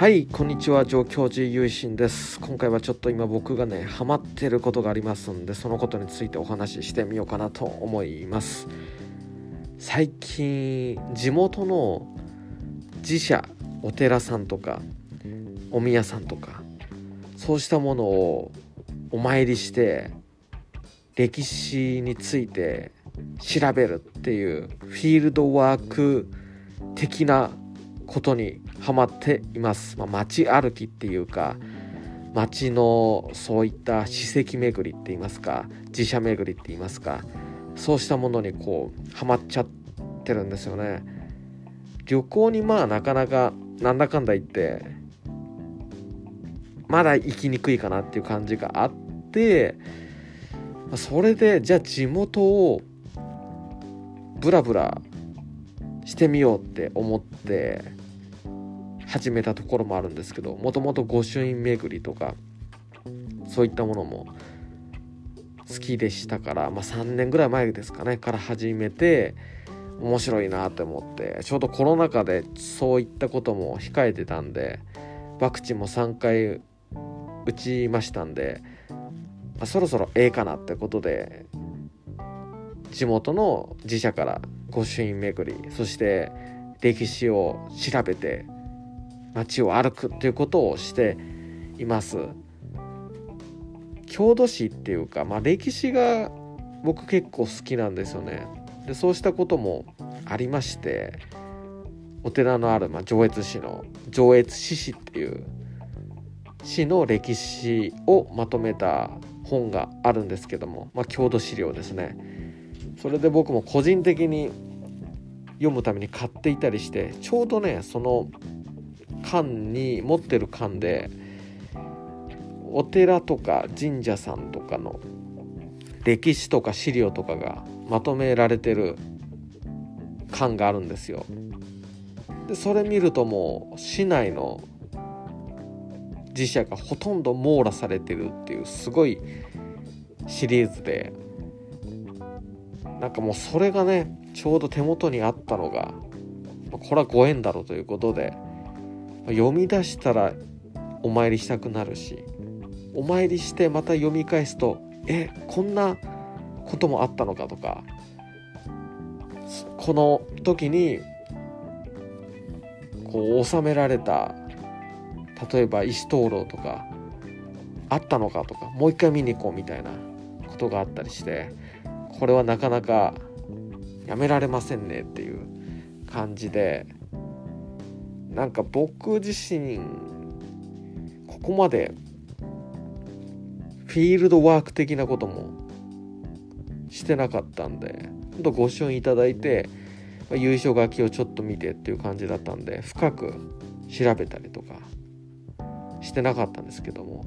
はいこんにちは上京寺ゆいしんです。今回はちょっと今僕がねハマってることがありますんでそのことについてお話ししてみようかなと思います。最近地元の寺社お寺さんとかお宮さんとかそうしたものをお参りして歴史について調べるっていうフィールドワーク的なことにハマっています、まあ、街歩きっていうか街のそういった史跡巡りって言いますか自社巡りって言いますかそうしたものにこうハマっちゃってるんですよね。旅行にまあなかなかなんだかんだ言ってまだ行きにくいかなっていう感じがあってそれでじゃあ地元をブラブラしてみようって思って始めたところもあるんですけどもともと御朱印巡りとかそういったものも好きでしたから、まあ、3年ぐらい前ですかねから始めて面白いなって思ってちょうどコロナ禍でそういったことも控えてたんでワクチンも3回打ちましたんで、まあ、そろそろええかなってことで地元の自社から御朱印巡りそして歴史を調べて街を歩くっていうことをしています。郷土史っていうか、まあ、歴史が僕結構好きなんですよね。でそうしたこともありましてお寺のある、まあ、上越市の上越市市っていう市の歴史をまとめた本があるんですけども、まあ、郷土資料ですね。それで僕も個人的に読むために買っていたりしてちょうどねその缶に持ってる缶でお寺とか神社さんとかの歴史とか資料とかがまとめられてる缶があるんですよ。でそれ見るともう市内の自社がほとんど網羅されてるっていうすごいシリーズでなんかもうそれがねちょうど手元にあったのがこれはご縁だろうということで読み出したらお参りしたくなるしお参りしてまた読み返すとえこんなこともあったのかとかこの時にこう収められた例えば石灯籠とかあったのかとかもう一回見に行こうみたいなことがあったりしてこれはなかなかやめられませんねっていう感じでなんか僕自身ここまでフィールドワーク的なこともしてなかったんでほんとご支援いただいて、優勝書きをちょっと見てっていう感じだったんで深く調べたりとかしてなかったんですけども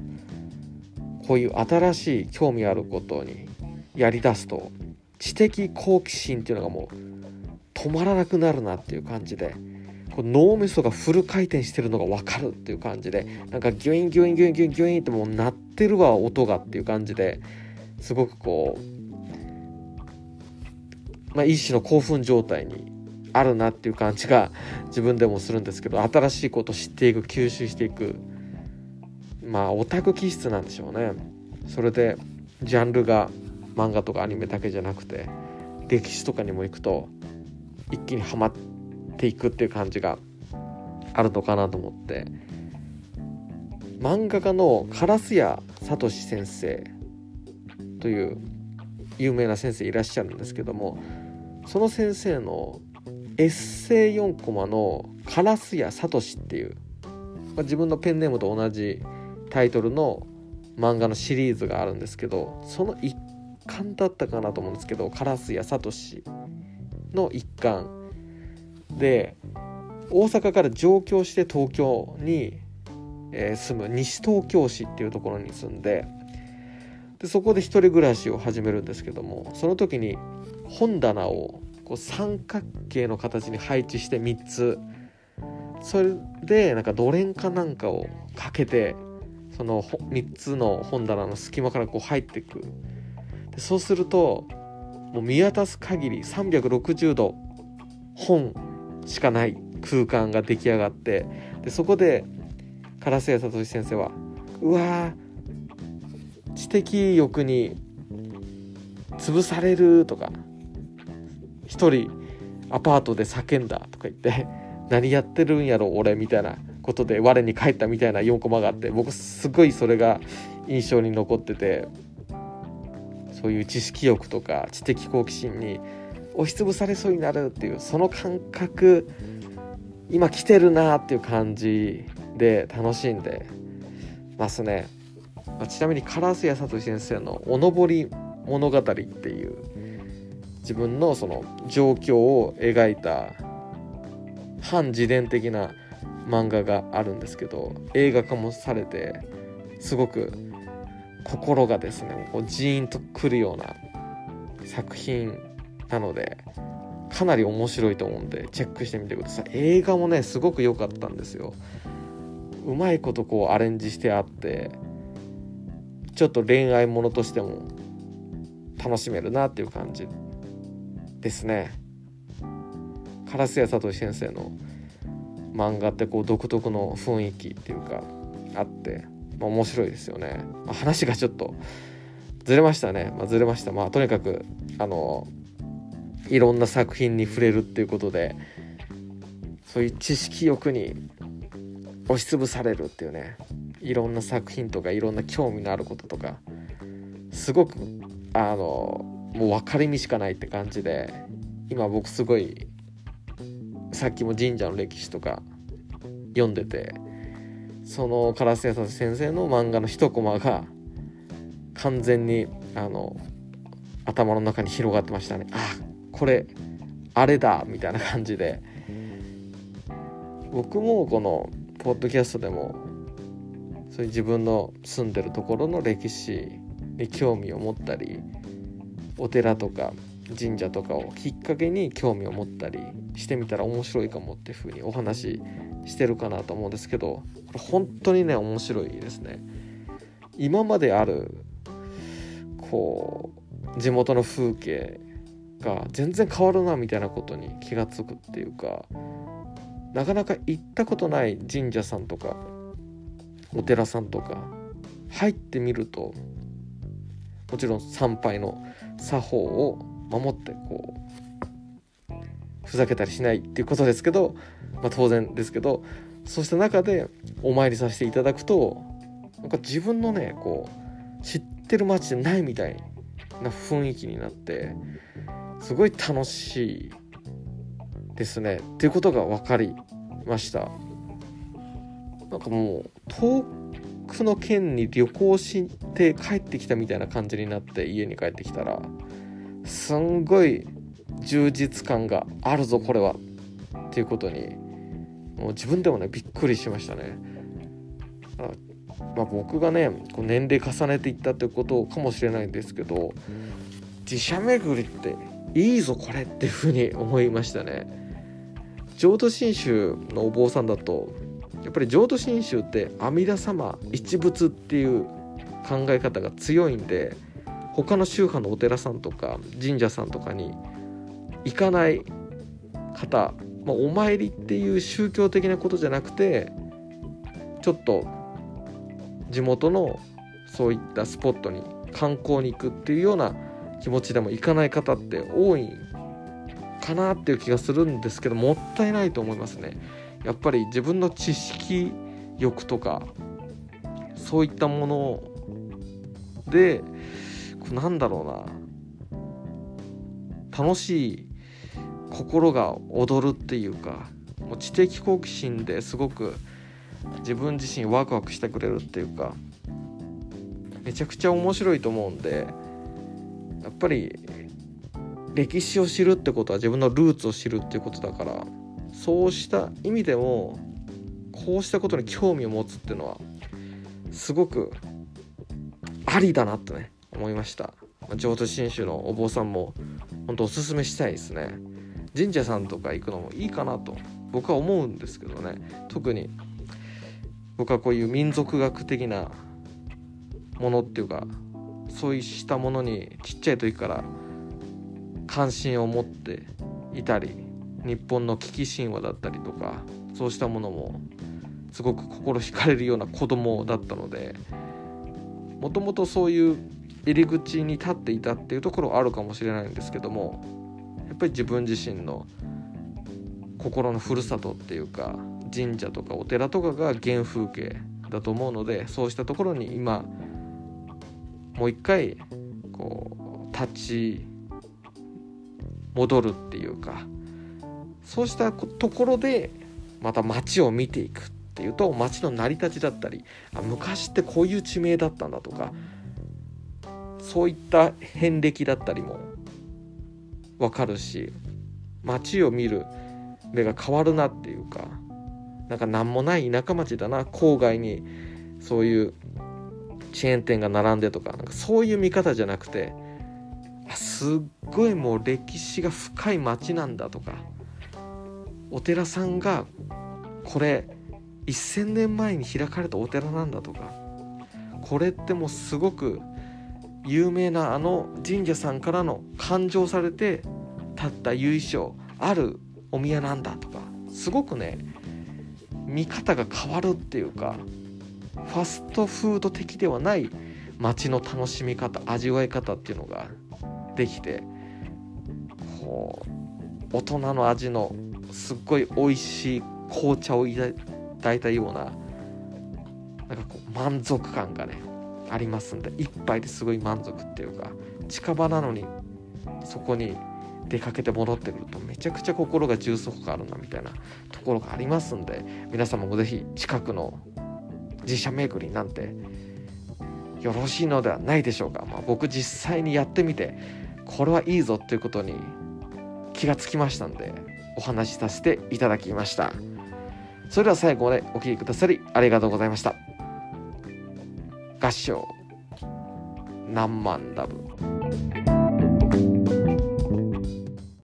こういう新しい興味あることにやりだすと知的好奇心っていうのがもう止まらなくなるなっていう感じでこう脳みそがフル回転してるのが分かるっていう感じでなんかギュインギュインギュインギュインギュインってもう鳴ってるわ音がっていう感じですごくこう、まあ、一種の興奮状態にあるなっていう感じが自分でもするんですけど新しいことを知っていく吸収していくまあオタク気質なんでしょうね。それでジャンルが漫画とかアニメだけじゃなくて歴史とかにも行くと一気にはまってていくっていう感じがあるのかなと思って。漫画家の烏谷聡先生という有名な先生いらっしゃるんですけどもその先生のエッセイ4コマの「烏谷聡」っていう、まあ、自分のペンネームと同じタイトルの漫画のシリーズがあるんですけどその一巻だったかなと思うんですけど烏谷聡の一巻。で大阪から上京して東京に、え、住む西東京市っていうところに住んででそこで一人暮らしを始めるんですけどもその時に本棚をこう三角形の形に配置して3つそれでなんかドレンかなんかをかけてその3つの本棚の隙間からこう入っていく。でそうするともう見渡す限り360度本しかない空間が出来上がってでそこで烏谷聡先生はうわ知的欲に潰されるとか一人アパートで叫んだとか言って何やってるんやろ俺みたいなことで我に返ったみたいな4コマがあって僕すごいそれが印象に残っててそういう知識欲とか知的好奇心に押しつぶされそうになるっていうその感覚今来てるなっていう感じで楽しんでますね、まあ、ちなみに烏谷聡先生の「おのぼり物語」っていう自分のその状況を描いた反自伝的な漫画があるんですけど映画化もされてすごく心がですねこうジーンとくるような作品なのでかなり面白いと思うんでチェックしてみてください。映画もねすごく良かったんですよ。うまいことこうアレンジしてあってちょっと恋愛ものとしても楽しめるなっていう感じですね。烏谷聡先生の漫画ってこう独特の雰囲気っていうかあって、まあ、面白いですよね、まあ、話がちょっとずれましたね、まあ、ずれました。まあとにかくあのいろんな作品に触れるっていうことでそういう知識欲に押しつぶされるっていうねいろんな作品とかいろんな興味のあることとかすごくあのもう分かりみしかないって感じで今僕すごいさっきも神社の歴史とか読んでてその烏谷さ先生の漫画の一コマが完全にあの頭の中に広がってましたね。あこれあれだみたいな感じで僕もこのポッドキャストでもそういう自分の住んでるところの歴史に興味を持ったりお寺とか神社とかをきっかけに興味を持ったりしてみたら面白いかもっていうふうにお話ししてるかなと思うんですけどこれ本当にね面白いですね。今まであるこう地元の風景が全然変わるなみたいなことに気が付くっていうかなかなか行ったことない神社さんとかお寺さんとか入ってみるともちろん参拝の作法を守ってこうふざけたりしないっていうことですけど、まあ、当然ですけどそうした中でお参りさせていただくとなんか自分のねこう知ってる街じゃないみたいな雰囲気になってすごい楽しいですね。っていうことが分かりました。なんかもう遠くの県に旅行して帰ってきたみたいな感じになって家に帰ってきたらすんごい充実感があるぞこれは。っていうことにもう自分でもねびっくりしましたね。まあ、僕がねこう年齢重ねていったってことかもしれないんですけど自社巡りっていいぞこれっていうふうに思いましたね。浄土真宗のお坊さんだとやっぱり浄土真宗って阿弥陀様一仏っていう考え方が強いんで他の宗派のお寺さんとか神社さんとかに行かない方、まあ、お参りっていう宗教的なことじゃなくてちょっと地元のそういったスポットに観光に行くっていうような気持ちでも行かない方って多いかなっていう気がするんですけどもったいないと思いますね。やっぱり自分の知識欲とかそういったものでなんだろうな楽しい心が躍るっていうかもう知的好奇心ですごく自分自身ワクワクしてくれるっていうかめちゃくちゃ面白いと思うんでやっぱり歴史を知るってことは自分のルーツを知るっていうことだからそうした意味でもこうしたことに興味を持つっていうのはすごくありだなとね思いました。浄土真宗のお坊さんも本当おすすめしたいですね。神社さんとか行くのもいいかなと僕は思うんですけどね。特に僕はこういう民族学的なものっていうかそうしたものにちっちゃい時から関心を持っていたり日本の危機神話だったりとかそうしたものもすごく心惹かれるような子供だったのでもともとそういう入り口に立っていたっていうところはあるかもしれないんですけどもやっぱり自分自身の心のふるさとっていうか神社とかお寺とかが原風景だと思うのでそうしたところに今もう一回こう立ち戻るっていうかそうしたところでまた街を見ていくっていうと街の成り立ちだったりあ昔ってこういう地名だったんだとかそういった遍歴だったりも分かるし街を見る目が変わるなっていうかなんか何もない田舎町だな郊外にそういうチェーン店が並んでとかなんかそういう見方じゃなくてすっごいもう歴史が深い町なんだとかお寺さんがこれ1,000年前に開かれたお寺なんだとかこれってもうすごく有名なあの神社さんからの勘定されて立った由緒あるお宮なんだとかすごくね見方が変わるっていうかファストフード的ではない街の楽しみ方味わい方っていうのができてこう大人の味のすっごい美味しい紅茶をいただいたようななんかこう満足感がねありますんで一杯ですごい満足っていうか近場なのにそこに出かけて戻ってくるとめちゃくちゃ心が充足感あるなみたいなところがありますんで皆様も是非近くの自社巡りなんてよろしいのではないでしょうか、まあ、僕実際にやってみてこれはいいぞっていうことに気がつきましたんでお話しさせていただきました。それでは最後までお聴きくださりありがとうございました。合唱何万ダブ